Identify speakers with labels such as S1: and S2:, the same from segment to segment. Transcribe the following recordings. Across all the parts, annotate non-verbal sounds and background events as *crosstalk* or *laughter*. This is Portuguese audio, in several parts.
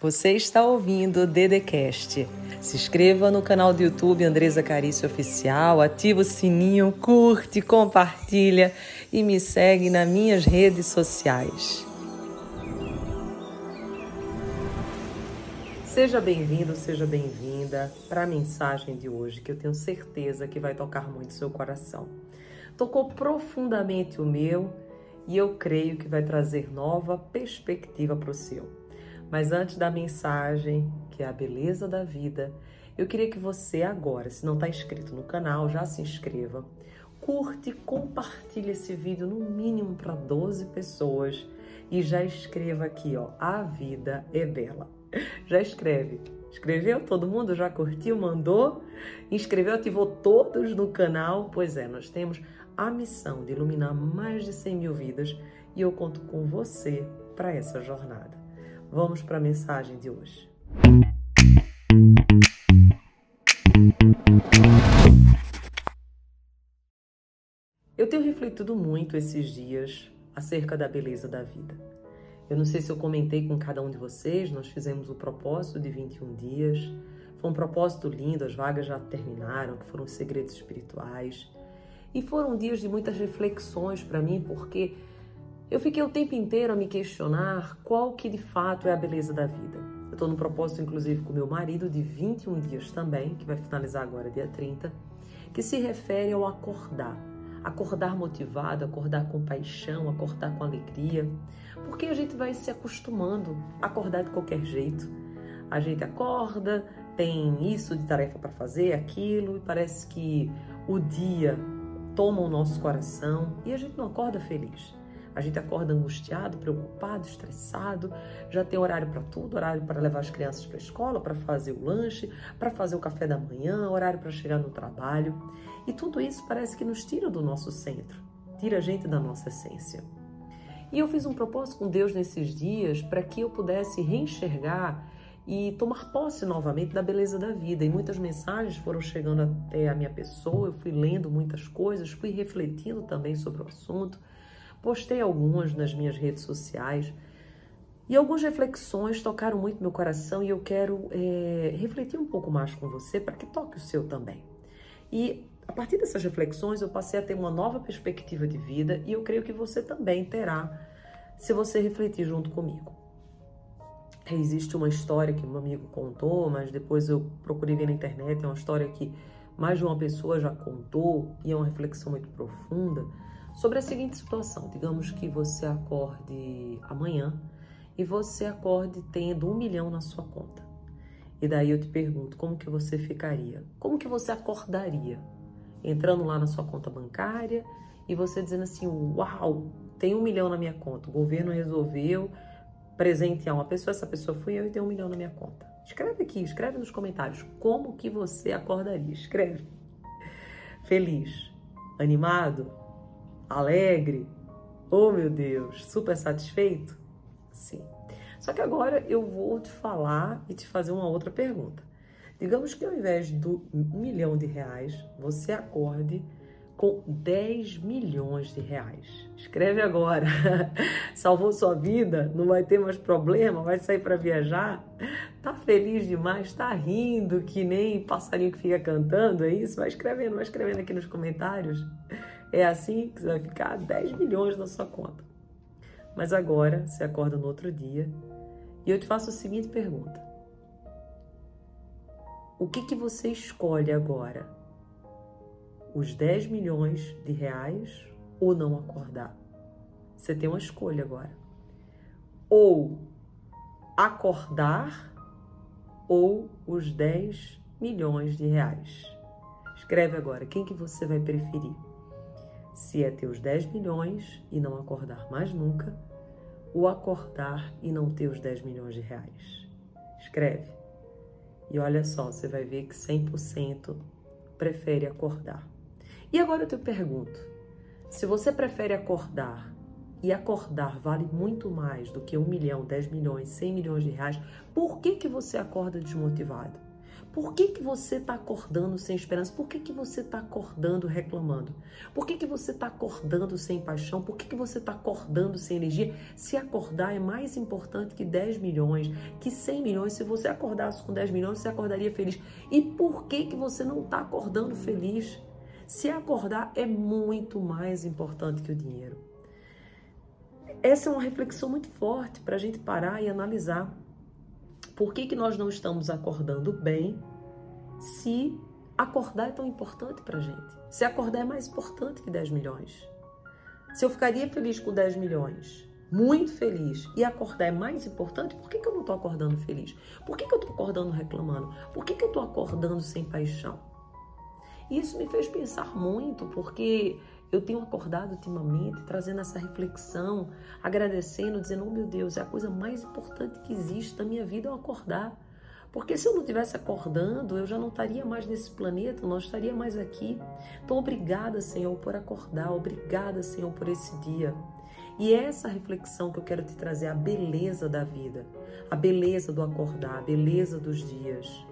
S1: Você está ouvindo o Dedecast. Se inscreva no canal do YouTube Andresa Carício Oficial, ativa o sininho, curte, compartilha e me segue nas minhas redes sociais. Seja bem-vindo, seja bem-vinda para a mensagem de hoje, que eu tenho certeza que vai tocar muito seu coração. Tocou profundamente o meu e eu creio que vai trazer nova perspectiva para o seu. Mas antes da mensagem, que é a beleza da vida, eu queria que você agora, se não está inscrito no canal, já se inscreva. Curte e compartilhe esse vídeo no mínimo para 12 pessoas e já escreva aqui, ó, a vida é bela. *laughs* Já escreve. Escreveu? Todo mundo já curtiu, mandou? Inscreveu, ativou todos no canal? Pois é, nós temos a missão de iluminar mais de 100 mil vidas e eu conto com você para essa jornada. Vamos para a mensagem de hoje. Eu tenho refletido muito esses dias acerca da beleza da vida. Eu não sei se eu comentei com cada um de vocês, nós fizemos o propósito de 21 dias. Foi um propósito lindo, as vagas já terminaram, que foram segredos espirituais. E foram dias de muitas reflexões para mim, porque eu fiquei o tempo inteiro a me questionar qual que de fato é a beleza da vida. Eu estou no propósito, inclusive, com meu marido de 21 dias também, que vai finalizar agora dia 30, que se refere ao acordar. Acordar motivado, acordar com paixão, acordar com alegria, porque a gente vai se acostumando a acordar de qualquer jeito. A gente acorda, tem isso de tarefa para fazer, aquilo, e parece que o dia toma o nosso coração e a gente não acorda feliz. A gente acorda angustiado, preocupado, estressado, já tem horário para tudo, horário para levar as crianças para a escola, para fazer o lanche, para fazer o café da manhã, horário para chegar no trabalho. E tudo isso parece que nos tira do nosso centro, tira a gente da nossa essência. E eu fiz um propósito com Deus nesses dias para que eu pudesse reenxergar e tomar posse novamente da beleza da vida. E muitas mensagens foram chegando até a minha pessoa, eu fui lendo muitas coisas, fui refletindo também sobre o assunto. Postei algumas nas minhas redes sociais e algumas reflexões tocaram muito meu coração e eu quero é, refletir um pouco mais com você para que toque o seu também. E a partir dessas reflexões eu passei a ter uma nova perspectiva de vida e eu creio que você também terá se você refletir junto comigo. Existe uma história que meu amigo contou, mas depois eu procurei ver na internet, é uma história que mais de uma pessoa já contou e é uma reflexão muito profunda sobre a seguinte situação: digamos que você acorde amanhã e você acorde tendo um milhão na sua conta. E daí eu te pergunto, como que você ficaria? Como que você acordaria? Entrando lá na sua conta bancária e você dizendo assim, uau, tem um milhão na minha conta, o governo resolveu presentear uma pessoa, essa pessoa fui eu e tem um milhão na minha conta. Escreve aqui, escreve nos comentários como que você acordaria, escreve. Feliz, animado, alegre, oh meu Deus, super satisfeito? Sim. Só que agora eu vou te falar e te fazer uma outra pergunta. Digamos que ao invés do um milhão de reais, você acorde com 10 milhões de reais. Escreve agora. *laughs* Salvou sua vida? Não vai ter mais problema? Vai sair para viajar? Tá feliz demais? Tá rindo que nem passarinho que fica cantando? É isso? Vai escrevendo, vai escrevendo aqui nos comentários. É assim que você vai ficar 10 milhões na sua conta. Mas agora você acorda no outro dia e eu te faço a seguinte pergunta: O que, que você escolhe agora? Os 10 milhões de reais ou não acordar? Você tem uma escolha agora. Ou acordar ou os 10 milhões de reais. Escreve agora, quem que você vai preferir? Se é ter os 10 milhões e não acordar mais nunca, ou acordar e não ter os 10 milhões de reais. Escreve. E olha só, você vai ver que 100% prefere acordar. E agora eu te pergunto: se você prefere acordar e acordar vale muito mais do que 1 milhão, 10 milhões, 100 milhões de reais, por que, que você acorda desmotivado? Por que, que você está acordando sem esperança? Por que, que você está acordando reclamando? Por que, que você está acordando sem paixão? Por que, que você está acordando sem energia? Se acordar é mais importante que 10 milhões, que 100 milhões. Se você acordasse com 10 milhões, você acordaria feliz. E por que, que você não está acordando feliz? Se acordar é muito mais importante que o dinheiro. Essa é uma reflexão muito forte para a gente parar e analisar. Por que, que nós não estamos acordando bem se acordar é tão importante para gente? Se acordar é mais importante que 10 milhões. Se eu ficaria feliz com 10 milhões, muito feliz, e acordar é mais importante, por que, que eu não estou acordando feliz? Por que, que eu estou acordando reclamando? Por que, que eu estou acordando sem paixão? Isso me fez pensar muito, porque eu tenho acordado ultimamente trazendo essa reflexão, agradecendo, dizendo: Oh meu Deus, é a coisa mais importante que existe da minha vida é eu acordar. Porque se eu não estivesse acordando, eu já não estaria mais nesse planeta, não estaria mais aqui. Então, obrigada, Senhor, por acordar, obrigada, Senhor, por esse dia. E é essa reflexão que eu quero te trazer, a beleza da vida, a beleza do acordar, a beleza dos dias.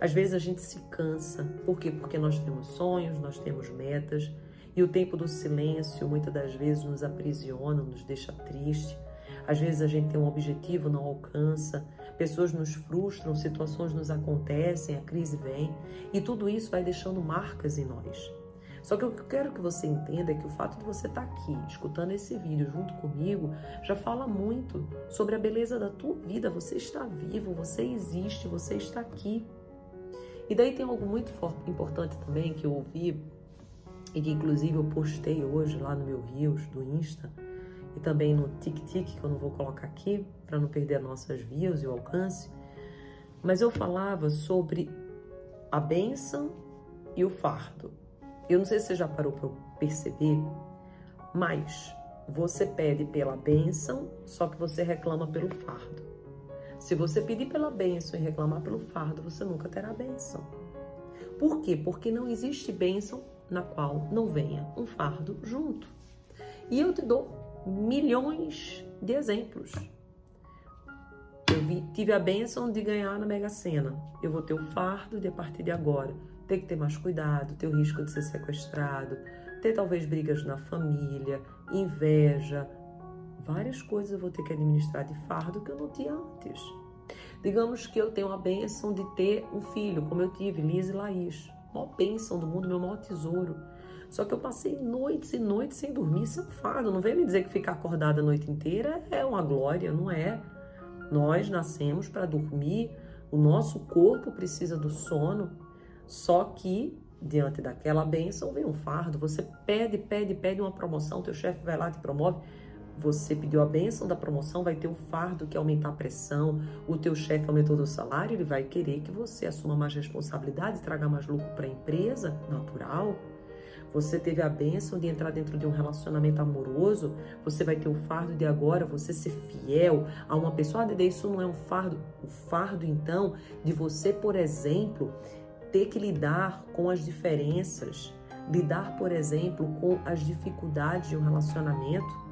S1: Às vezes a gente se cansa, por quê? Porque nós temos sonhos, nós temos metas, e o tempo do silêncio muitas das vezes nos aprisiona, nos deixa triste. Às vezes a gente tem um objetivo, não alcança, pessoas nos frustram, situações nos acontecem, a crise vem e tudo isso vai deixando marcas em nós. Só que o que eu quero que você entenda é que o fato de você estar aqui, escutando esse vídeo junto comigo, já fala muito sobre a beleza da tua vida. Você está vivo, você existe, você está aqui. E daí tem algo muito importante também que eu ouvi e que inclusive eu postei hoje lá no meu Rios do Insta e também no TikTok, que eu não vou colocar aqui para não perder nossas views e o alcance. Mas eu falava sobre a bênção e o fardo. Eu não sei se você já parou para perceber, mas você pede pela bênção, só que você reclama pelo fardo. Se você pedir pela bênção e reclamar pelo fardo, você nunca terá bênção. Por quê? Porque não existe bênção na qual não venha um fardo junto. E eu te dou milhões de exemplos. Eu vi, tive a bênção de ganhar na Mega Sena. Eu vou ter o fardo de a partir de agora ter que ter mais cuidado, ter o risco de ser sequestrado, ter talvez brigas na família, inveja, várias coisas eu vou ter que administrar de fardo que eu não tinha antes. Digamos que eu tenho a bênção de ter um filho, como eu tive, Liz e Laís maior bênção do mundo, meu maior tesouro. Só que eu passei noites e noites sem dormir, isso é. Não vem me dizer que ficar acordada a noite inteira é uma glória, não é. Nós nascemos para dormir, o nosso corpo precisa do sono, só que diante daquela bênção vem um fardo. Você pede, pede, pede uma promoção, teu chefe vai lá te promove você pediu a benção da promoção, vai ter o fardo que aumentar a pressão, o teu chefe aumentou o salário, ele vai querer que você assuma mais responsabilidade, traga mais lucro para a empresa, natural. Você teve a benção de entrar dentro de um relacionamento amoroso, você vai ter o fardo de agora você ser fiel a uma pessoa. Ah, isso não é um fardo. O fardo, então, de você, por exemplo, ter que lidar com as diferenças, lidar, por exemplo, com as dificuldades de um relacionamento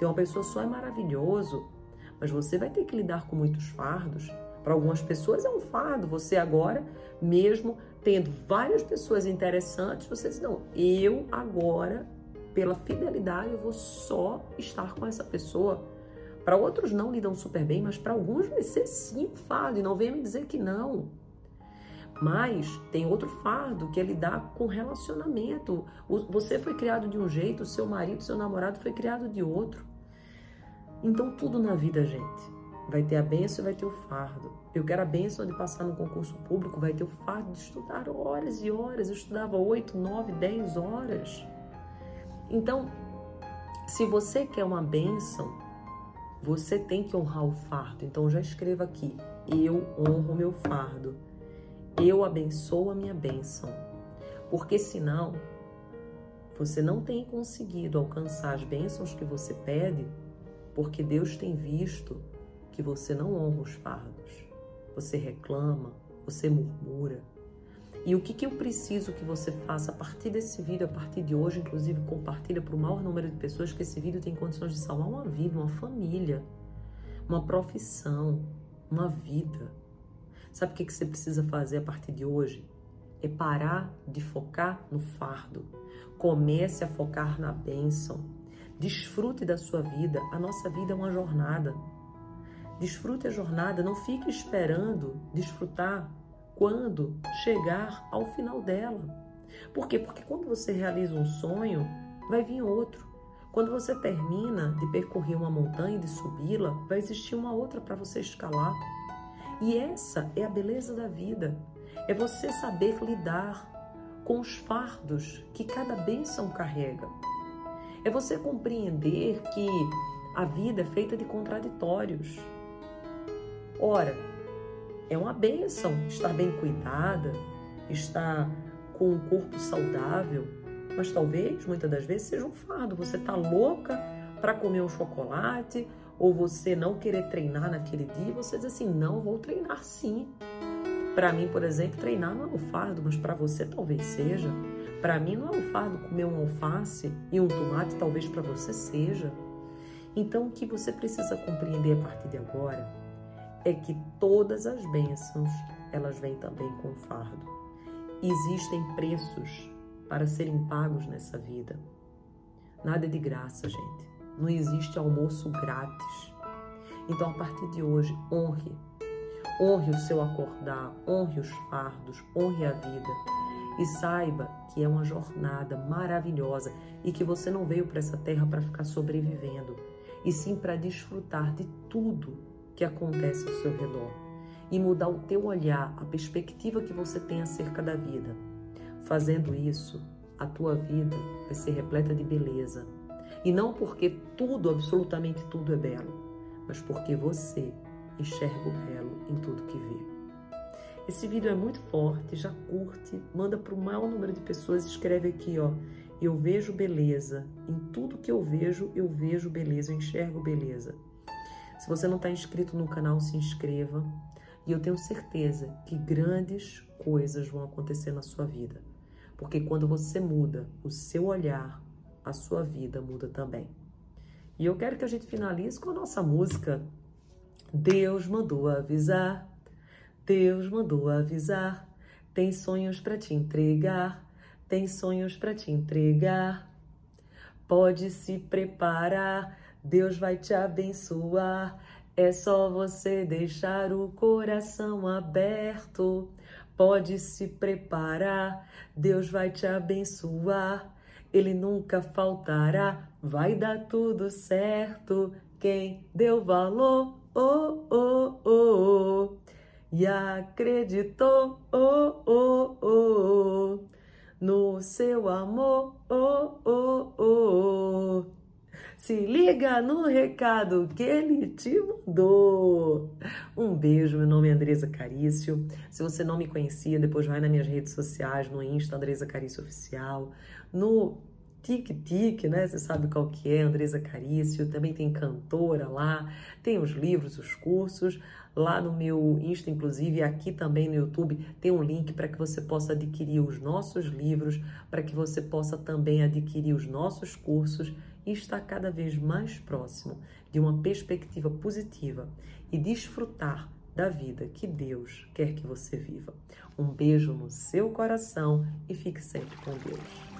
S1: ter uma pessoa só é maravilhoso, mas você vai ter que lidar com muitos fardos. Para algumas pessoas é um fardo. Você agora, mesmo tendo várias pessoas interessantes, você diz: não, eu agora, pela fidelidade, eu vou só estar com essa pessoa. Para outros não lidam super bem, mas para alguns vai ser sim um fardo. E não venha me dizer que não. Mas tem outro fardo que é lidar com relacionamento. Você foi criado de um jeito, seu marido, seu namorado foi criado de outro. Então, tudo na vida, gente, vai ter a benção e vai ter o fardo. Eu quero a benção de passar no concurso público, vai ter o fardo de estudar horas e horas. Eu estudava 8, 9, 10 horas. Então, se você quer uma benção, você tem que honrar o fardo. Então, já escreva aqui: eu honro meu fardo. Eu abençoo a minha bênção. Porque senão, você não tem conseguido alcançar as bênçãos que você pede porque Deus tem visto que você não honra os fardos, você reclama, você murmura. E o que, que eu preciso que você faça a partir desse vídeo, a partir de hoje, inclusive compartilha para o maior número de pessoas que esse vídeo tem condições de salvar uma vida, uma família, uma profissão, uma vida. Sabe o que você precisa fazer a partir de hoje? É parar de focar no fardo. Comece a focar na bênção. Desfrute da sua vida. A nossa vida é uma jornada. Desfrute a jornada, não fique esperando desfrutar quando chegar ao final dela. Por quê? Porque quando você realiza um sonho, vai vir outro. Quando você termina de percorrer uma montanha de subi-la, vai existir uma outra para você escalar. E essa é a beleza da vida. É você saber lidar com os fardos que cada bênção carrega. É você compreender que a vida é feita de contraditórios. Ora, é uma bênção estar bem cuidada, estar com um corpo saudável, mas talvez, muitas das vezes, seja um fardo. Você tá louca para comer um chocolate, ou você não querer treinar naquele dia, você diz assim: não, vou treinar sim. Para mim, por exemplo, treinar não é um fardo, mas para você talvez seja. Para mim não é um fardo comer um alface e um tomate, talvez para você seja. Então, o que você precisa compreender a partir de agora é que todas as bênçãos, elas vêm também com fardo. Existem preços para serem pagos nessa vida. Nada é de graça, gente. Não existe almoço grátis. Então, a partir de hoje, honre. Honre o seu acordar, honre os fardos, honre a vida. E saiba que é uma jornada maravilhosa e que você não veio para essa terra para ficar sobrevivendo, e sim para desfrutar de tudo que acontece ao seu redor e mudar o teu olhar, a perspectiva que você tem acerca da vida. Fazendo isso, a tua vida vai ser repleta de beleza. E não porque tudo, absolutamente tudo é belo, mas porque você enxerga o belo em tudo que vê. Esse vídeo é muito forte, já curte, manda para o maior número de pessoas, escreve aqui, ó. Eu vejo beleza, em tudo que eu vejo, eu vejo beleza, eu enxergo beleza. Se você não está inscrito no canal, se inscreva. E eu tenho certeza que grandes coisas vão acontecer na sua vida. Porque quando você muda o seu olhar, a sua vida muda também. E eu quero que a gente finalize com a nossa música. Deus mandou avisar, Deus mandou avisar. Tem sonhos para te entregar, tem sonhos para te entregar. Pode se preparar, Deus vai te abençoar. É só você deixar o coração aberto. Pode se preparar, Deus vai te abençoar. Ele nunca faltará, vai dar tudo certo. Quem deu valor, oh, oh, oh, oh e acreditou, oh, oh, oh, oh no seu amor, oh, oh. Se liga no recado que ele te mandou. Um beijo, meu nome é Andresa Carício. Se você não me conhecia, depois vai nas minhas redes sociais, no Insta, Andresa Carício Oficial, no Tic-Tic, né? Você sabe qual que é, Andresa Carício. Também tem cantora lá, tem os livros, os cursos. Lá no meu Insta, inclusive, aqui também no YouTube, tem um link para que você possa adquirir os nossos livros, para que você possa também adquirir os nossos cursos e estar cada vez mais próximo de uma perspectiva positiva e desfrutar da vida que Deus quer que você viva. Um beijo no seu coração e fique sempre com Deus.